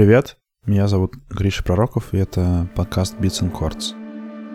привет! Меня зовут Гриша Пророков, и это подкаст Beats and Chords.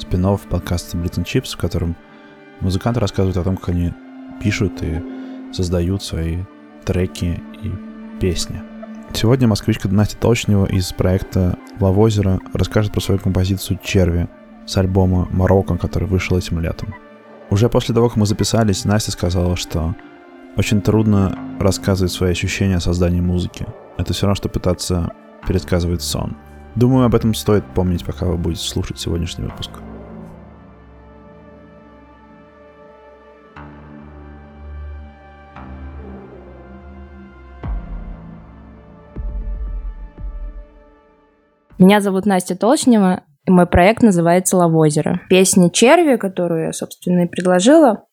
спин подкаста Blitz and Chips, в котором музыканты рассказывают о том, как они пишут и создают свои треки и песни. Сегодня москвичка Настя Толчнева из проекта Лавозера расскажет про свою композицию «Черви» с альбома «Марокко», который вышел этим летом. Уже после того, как мы записались, Настя сказала, что очень трудно рассказывать свои ощущения о создании музыки. Это все равно, что пытаться пересказывать сон. Думаю, об этом стоит помнить, пока вы будете слушать сегодняшний выпуск. Меня зовут Настя Толчнева, и мой проект называется «Лавозеро». Песня «Черви», которую я, собственно, и предложила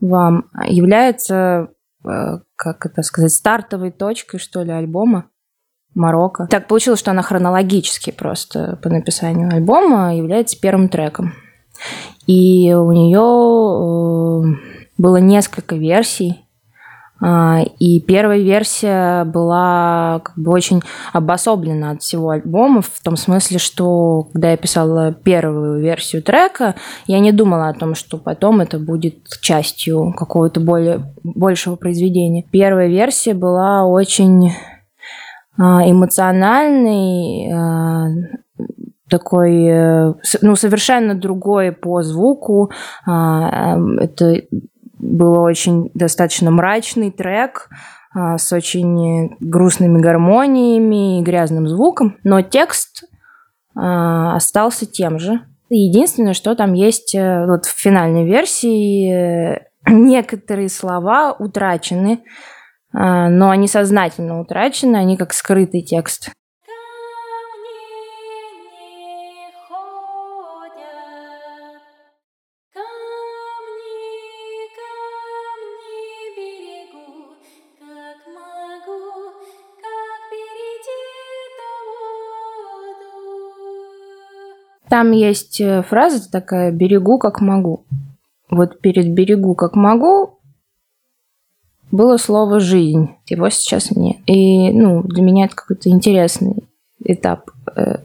вам, является, э, как это сказать, стартовой точкой, что ли, альбома Марокко. Так получилось, что она хронологически просто по написанию альбома является первым треком. И у нее э, было несколько версий а, и первая версия была как бы очень обособлена от всего альбома, в том смысле, что когда я писала первую версию трека, я не думала о том, что потом это будет частью какого-то более, большего произведения. Первая версия была очень а, эмоциональной, а, такой, э, ну, совершенно другой по звуку. Это был очень достаточно мрачный трек а, с очень грустными гармониями и грязным звуком, но текст а, остался тем же. Единственное, что там есть э, вот в финальной версии, э, некоторые слова утрачены, а, но они сознательно утрачены, они как скрытый текст. Там есть э, фраза такая «берегу как могу». Вот перед «берегу как могу» было слово «жизнь». Его сейчас нет. И ну, для меня это какой-то интересный этап э,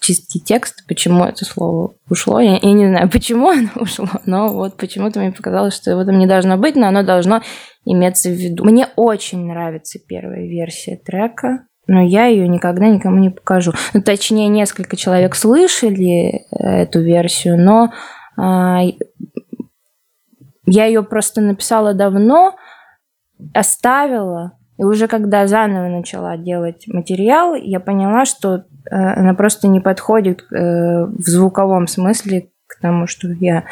чистки текста, почему это слово ушло. Я, я не знаю, почему оно ушло, но вот почему-то мне показалось, что его там не должно быть, но оно должно иметься в виду. Мне очень нравится первая версия трека но я ее никогда никому не покажу. Ну, точнее, несколько человек слышали э, эту версию, но а, я ее просто написала давно, оставила, и уже когда заново начала делать материал, я поняла, что э, она просто не подходит э, в звуковом смысле к тому, что я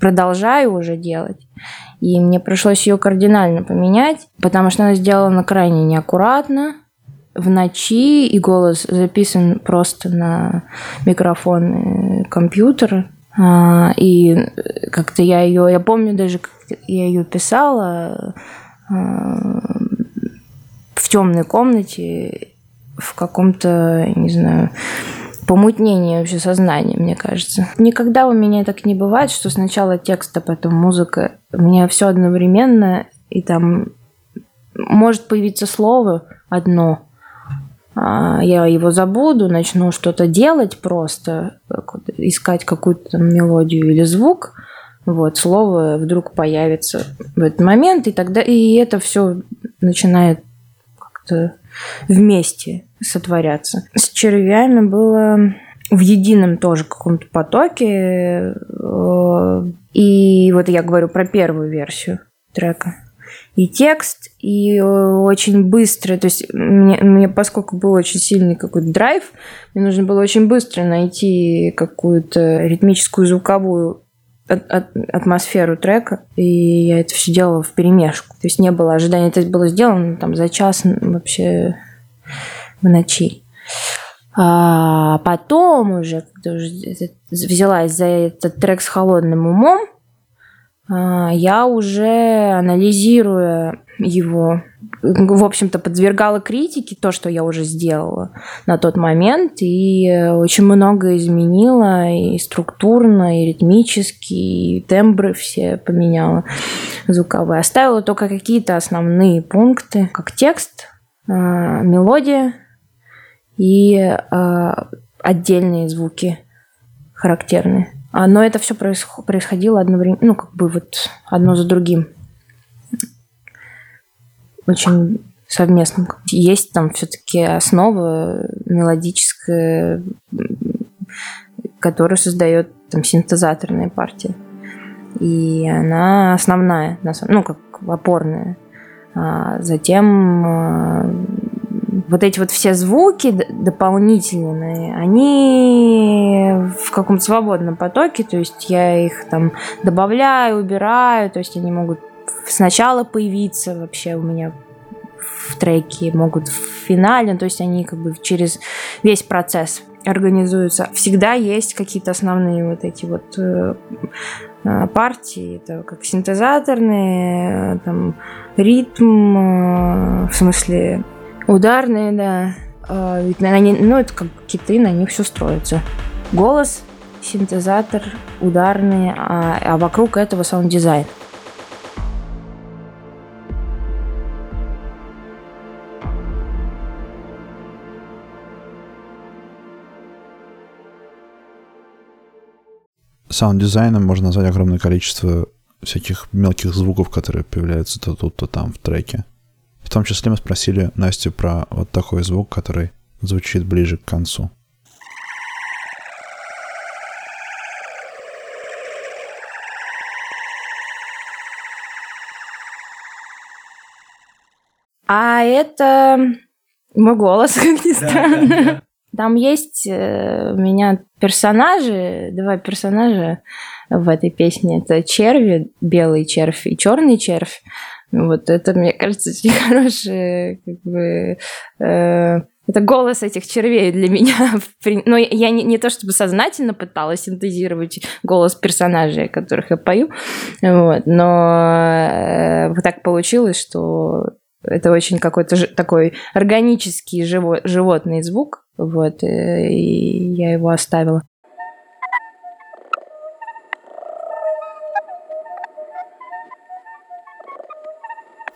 продолжаю уже делать. И мне пришлось ее кардинально поменять, потому что она сделана крайне неаккуратно, в ночи, и голос записан просто на микрофон компьютера. А, и как-то я ее, я помню даже, как я ее писала в темной комнате, в каком-то, не знаю, помутнении вообще сознания, мне кажется. Никогда у меня так не бывает, что сначала текст, а потом музыка. У меня все одновременно, и там может появиться слово одно, а, я его забуду, начну что-то делать просто, искать какую-то мелодию или звук, вот, слово вдруг появится в этот момент, и тогда и это все начинает как-то вместе сотворяться. С червями было в едином тоже каком-то потоке. Э, и вот я говорю про первую версию трека и текст, и э, очень быстро, то есть мне, мне поскольку был очень сильный какой-то драйв, мне нужно было очень быстро найти какую-то ритмическую звуковую атмосферу трека, и я это все делала в перемешку. То есть не было ожидания, это было сделано там за час вообще в ночи. А потом уже, когда уже взялась за этот трек с холодным умом, я уже анализируя его, в общем-то, подвергала критике то, что я уже сделала на тот момент, и очень много изменила и структурно, и ритмически, и тембры все поменяла звуковые. Оставила только какие-то основные пункты, как текст, а, мелодия и э, отдельные звуки характерные. А, но это все происходило одновременно, ну, как бы вот одно за другим. Очень совместным. Есть там все-таки основа мелодическая, которую создает там синтезаторная партия. И она основная, ну, как опорная. А затем а, вот эти вот все звуки дополнительные, они в каком-то свободном потоке, то есть я их там добавляю, убираю, то есть они могут сначала появиться вообще у меня в треке, могут в финале, то есть они как бы через весь процесс организуются. Всегда есть какие-то основные вот эти вот э, э, партии, это как синтезаторные, э, там ритм, в смысле Ударные, да. А, ведь они, ну, это как киты, на них все строится. Голос, синтезатор, ударные, а, а вокруг этого саунд-дизайн. Саунд-дизайном можно назвать огромное количество всяких мелких звуков, которые появляются то тут, то там в треке. В том числе мы спросили Настю про вот такой звук, который звучит ближе к концу. А это мой голос, как ни странно. Да, да, да. Там есть э, у меня персонажи, два персонажа в этой песне. Это черви, белый червь и черный червь. Вот это, мне кажется, очень хороший, как бы, э, это голос этих червей для меня. Но я не, не то чтобы сознательно пыталась синтезировать голос персонажей, которых я пою, вот, но э, так получилось, что это очень какой-то такой органический живо, животный звук, вот, э, и я его оставила.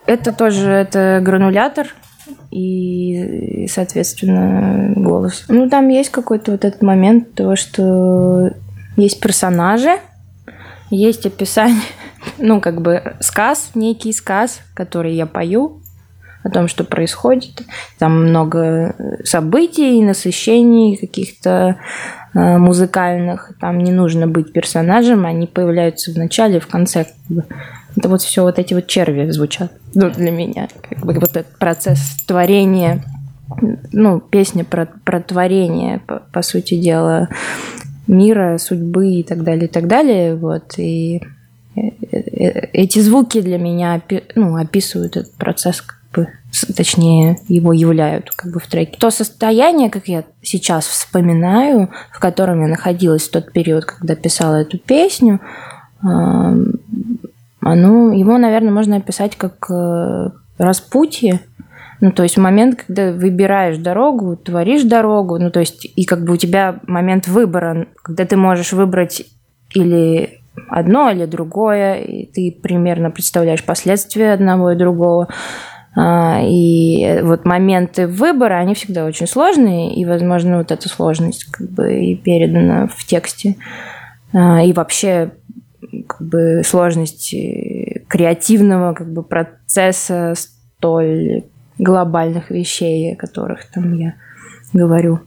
Это тоже это гранулятор и, соответственно, голос. Ну, там есть какой-то вот этот момент того, что есть персонажи, есть описание, ну, как бы сказ, некий сказ, который я пою, о том, что происходит. Там много событий, насыщений каких-то э, музыкальных. Там не нужно быть персонажем, они появляются в начале, в конце. Как бы. Это вот все вот эти вот черви звучат ну, для меня. Как бы вот этот процесс творения, ну, песня про, про творение, по, по сути дела, мира, судьбы и так далее, и так далее. Вот, и э, э, эти звуки для меня ну, описывают этот процесс, как бы, точнее, его являют как бы в треке. То состояние, как я сейчас вспоминаю, в котором я находилась в тот период, когда писала эту песню, оно, его, наверное, можно описать как э, распутье. Ну, то есть момент, когда выбираешь дорогу, творишь дорогу, ну, то есть и как бы у тебя момент выбора, когда ты можешь выбрать или одно, или другое, и ты примерно представляешь последствия одного и другого. А, и вот моменты выбора, они всегда очень сложные, и, возможно, вот эта сложность как бы и передана в тексте. А, и вообще как бы сложности креативного как бы процесса столь глобальных вещей, о которых там я говорю.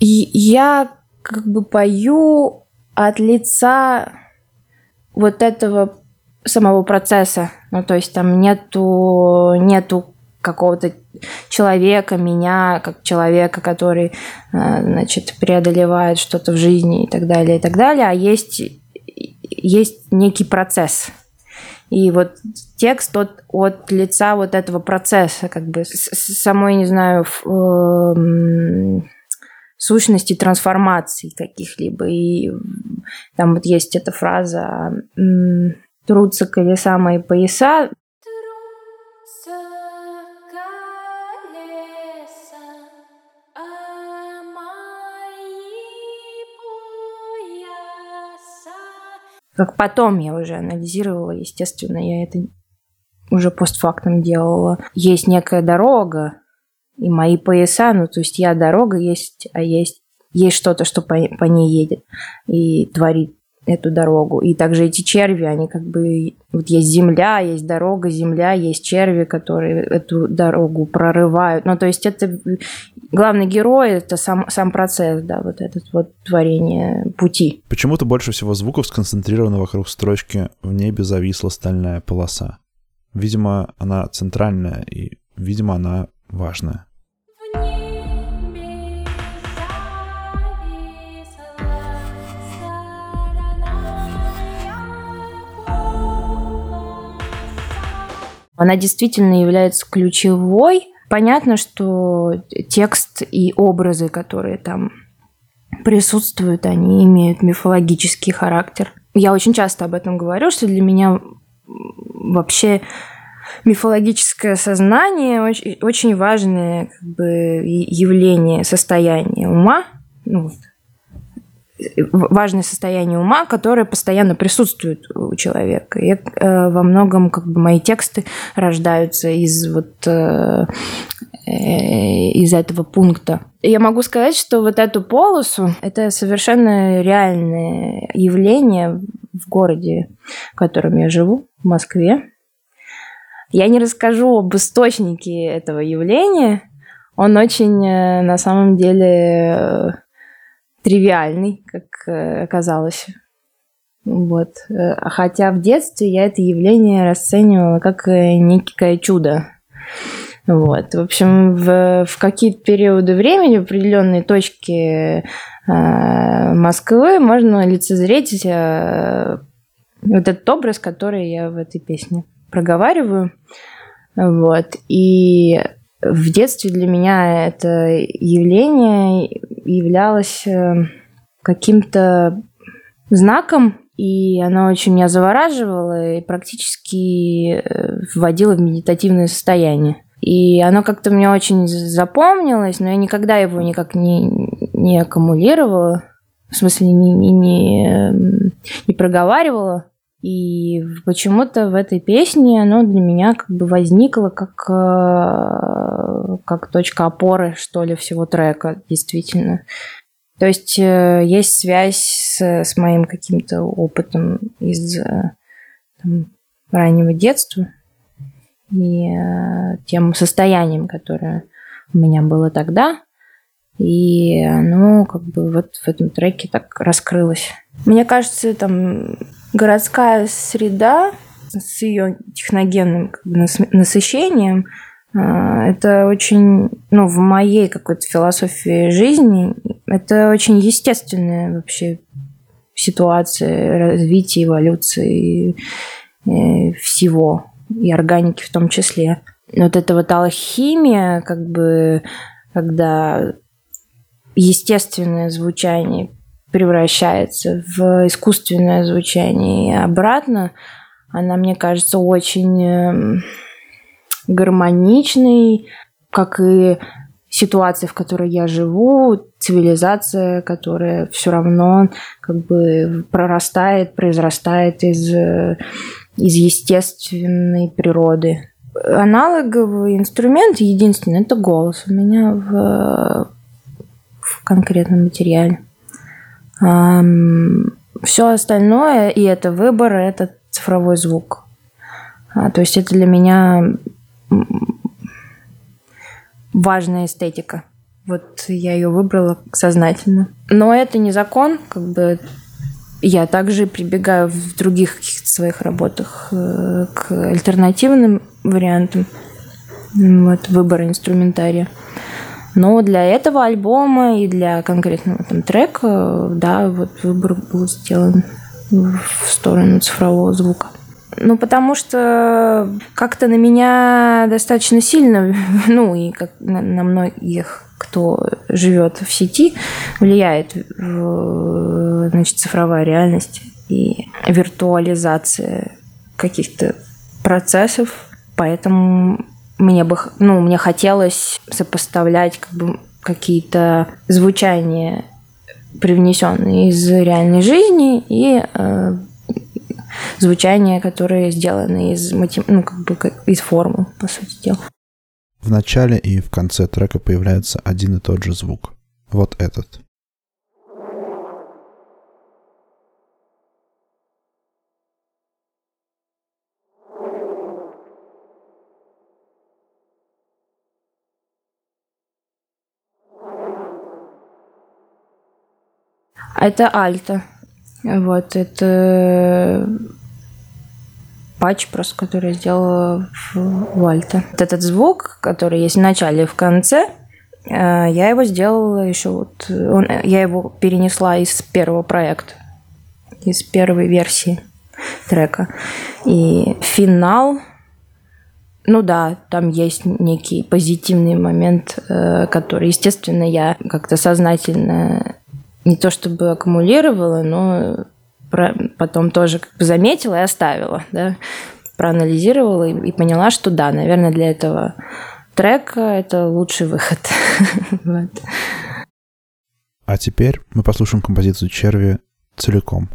И я как бы пою от лица вот этого самого процесса. Ну, то есть там нету, нету какого-то человека, меня, как человека, который, э, значит, преодолевает что-то в жизни и так далее, и так далее, а есть есть некий процесс. И вот текст от, от лица вот этого процесса, как бы самой, не знаю, э, сущности трансформации каких-либо. И там вот есть эта фраза «трутся колеса мои пояса», Как потом я уже анализировала, естественно, я это уже постфактум делала. Есть некая дорога, и мои пояса, ну, то есть я дорога есть, а есть, есть что-то, что по, по ней едет и творит эту дорогу. И также эти черви, они как бы... Вот есть земля, есть дорога, земля, есть черви, которые эту дорогу прорывают. Ну, то есть это... Главный герой — это сам, сам процесс, да, вот этот вот творение пути. Почему-то больше всего звуков сконцентрировано вокруг строчки «В небе зависла стальная полоса». Видимо, она центральная, и, видимо, она важная. Она действительно является ключевой. Понятно, что текст и образы, которые там присутствуют, они имеют мифологический характер. Я очень часто об этом говорю, что для меня вообще мифологическое сознание очень, очень важное как бы, явление, состояние ума. Ну, важное состояние ума, которое постоянно присутствует у человека. И э, во многом как бы мои тексты рождаются из вот э, э, из этого пункта. Я могу сказать, что вот эту полосу это совершенно реальное явление в городе, в котором я живу, в Москве. Я не расскажу об источнике этого явления. Он очень на самом деле тривиальный, как э, оказалось. Вот. Э, хотя в детстве я это явление расценивала как э, некое чудо. Вот. В общем, в, в какие-то периоды времени, в определенные точки э, Москвы можно лицезреть э, вот этот образ, который я в этой песне проговариваю. Вот. И в детстве для меня это явление являлось э, каким-то знаком, и оно очень меня завораживало и практически э, вводило в медитативное состояние. И оно как-то мне очень запомнилось, но я никогда его никак не, не аккумулировала, в смысле не, не, не, не проговаривала. И почему-то в этой песне оно для меня как бы возникло как, э, как точка опоры, что ли, всего трека, действительно. То есть э, есть связь с, с моим каким-то опытом из э, там, раннего детства и тем состоянием, которое у меня было тогда. И оно как бы вот в этом треке так раскрылось. Мне кажется, там городская среда с ее техногенным как бы, насыщением, а, это очень, ну, в моей какой-то философии жизни, это очень естественная вообще ситуация развития, эволюции э, всего, и органики в том числе. Вот эта вот алхимия, как бы, когда естественное звучание превращается в искусственное звучание и обратно, она, мне кажется, очень эм, гармоничной, как и ситуация, в которой я живу, цивилизация, которая все равно как бы прорастает, произрастает из, э, из естественной природы. Аналоговый инструмент единственный – это голос у меня в, в конкретном материале. Все остальное, и это выбор, это цифровой звук. А, то есть это для меня важная эстетика. Вот я ее выбрала сознательно. Но это не закон, как бы я также прибегаю в других каких-то своих работах э, к альтернативным вариантам вот, выбора инструментария. Но для этого альбома и для конкретного там трека, да, вот выбор был сделан в сторону цифрового звука. Ну, потому что как-то на меня достаточно сильно, ну, и как на, на многих, кто живет в сети, влияет значит, цифровая реальность и виртуализация каких-то процессов. Поэтому мне бы, ну, мне хотелось сопоставлять как бы какие-то звучания, привнесенные из реальной жизни, и э, звучания, которые сделаны из, матем... ну, как бы, из формы, по сути дела. В начале и в конце трека появляется один и тот же звук. Вот этот. Это альта. Вот, это патч просто, который я сделала в, в альта. Вот этот звук, который есть в начале и в конце, э, я его сделала еще вот... Он, я его перенесла из первого проекта, из первой версии трека. И финал ну да, там есть некий позитивный момент, э, который, естественно, я как-то сознательно не то чтобы аккумулировала, но потом тоже как бы заметила и оставила, да, проанализировала и, и поняла, что да, наверное, для этого трека это лучший выход. А теперь мы послушаем композицию Черви целиком.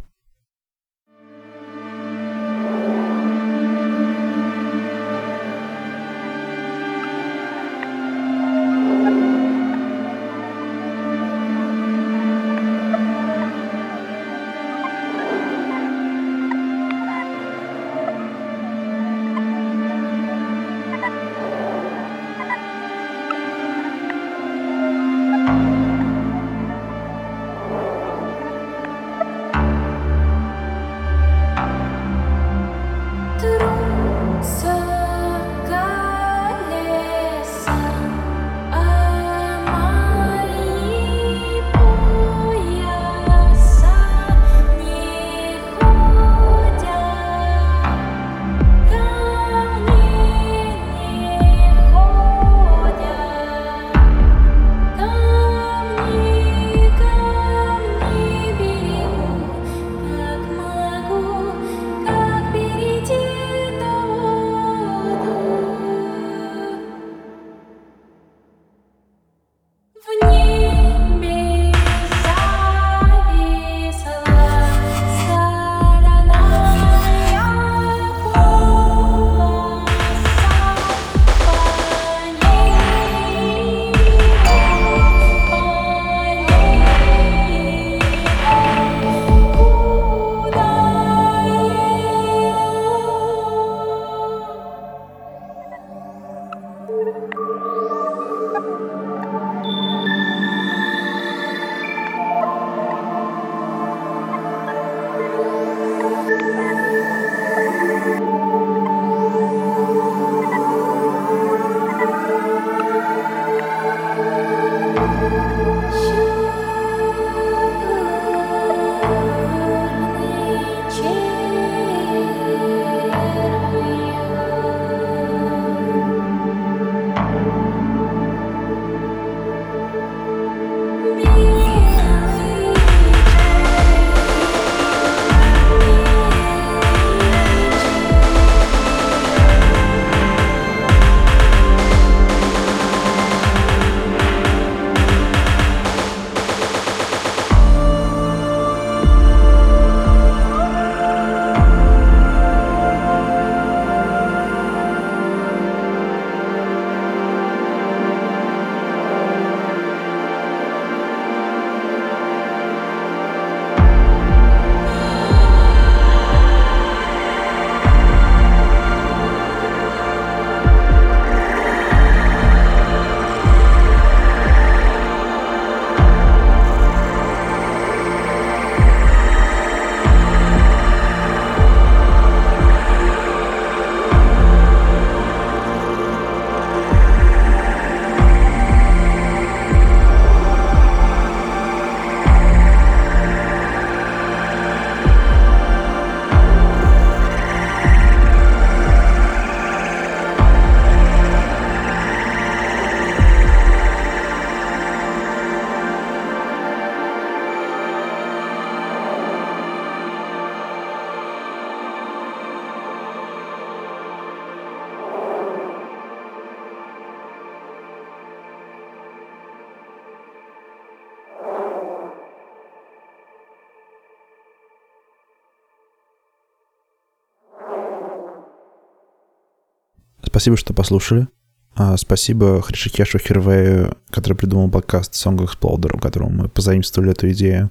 Спасибо, что послушали. А, спасибо Хришикешу Хервею, который придумал подкаст Song Exploder, у которого мы позаимствовали эту идею.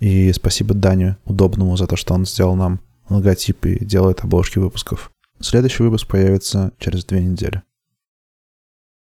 И спасибо Даню Удобному за то, что он сделал нам логотип и делает обложки выпусков. Следующий выпуск появится через две недели.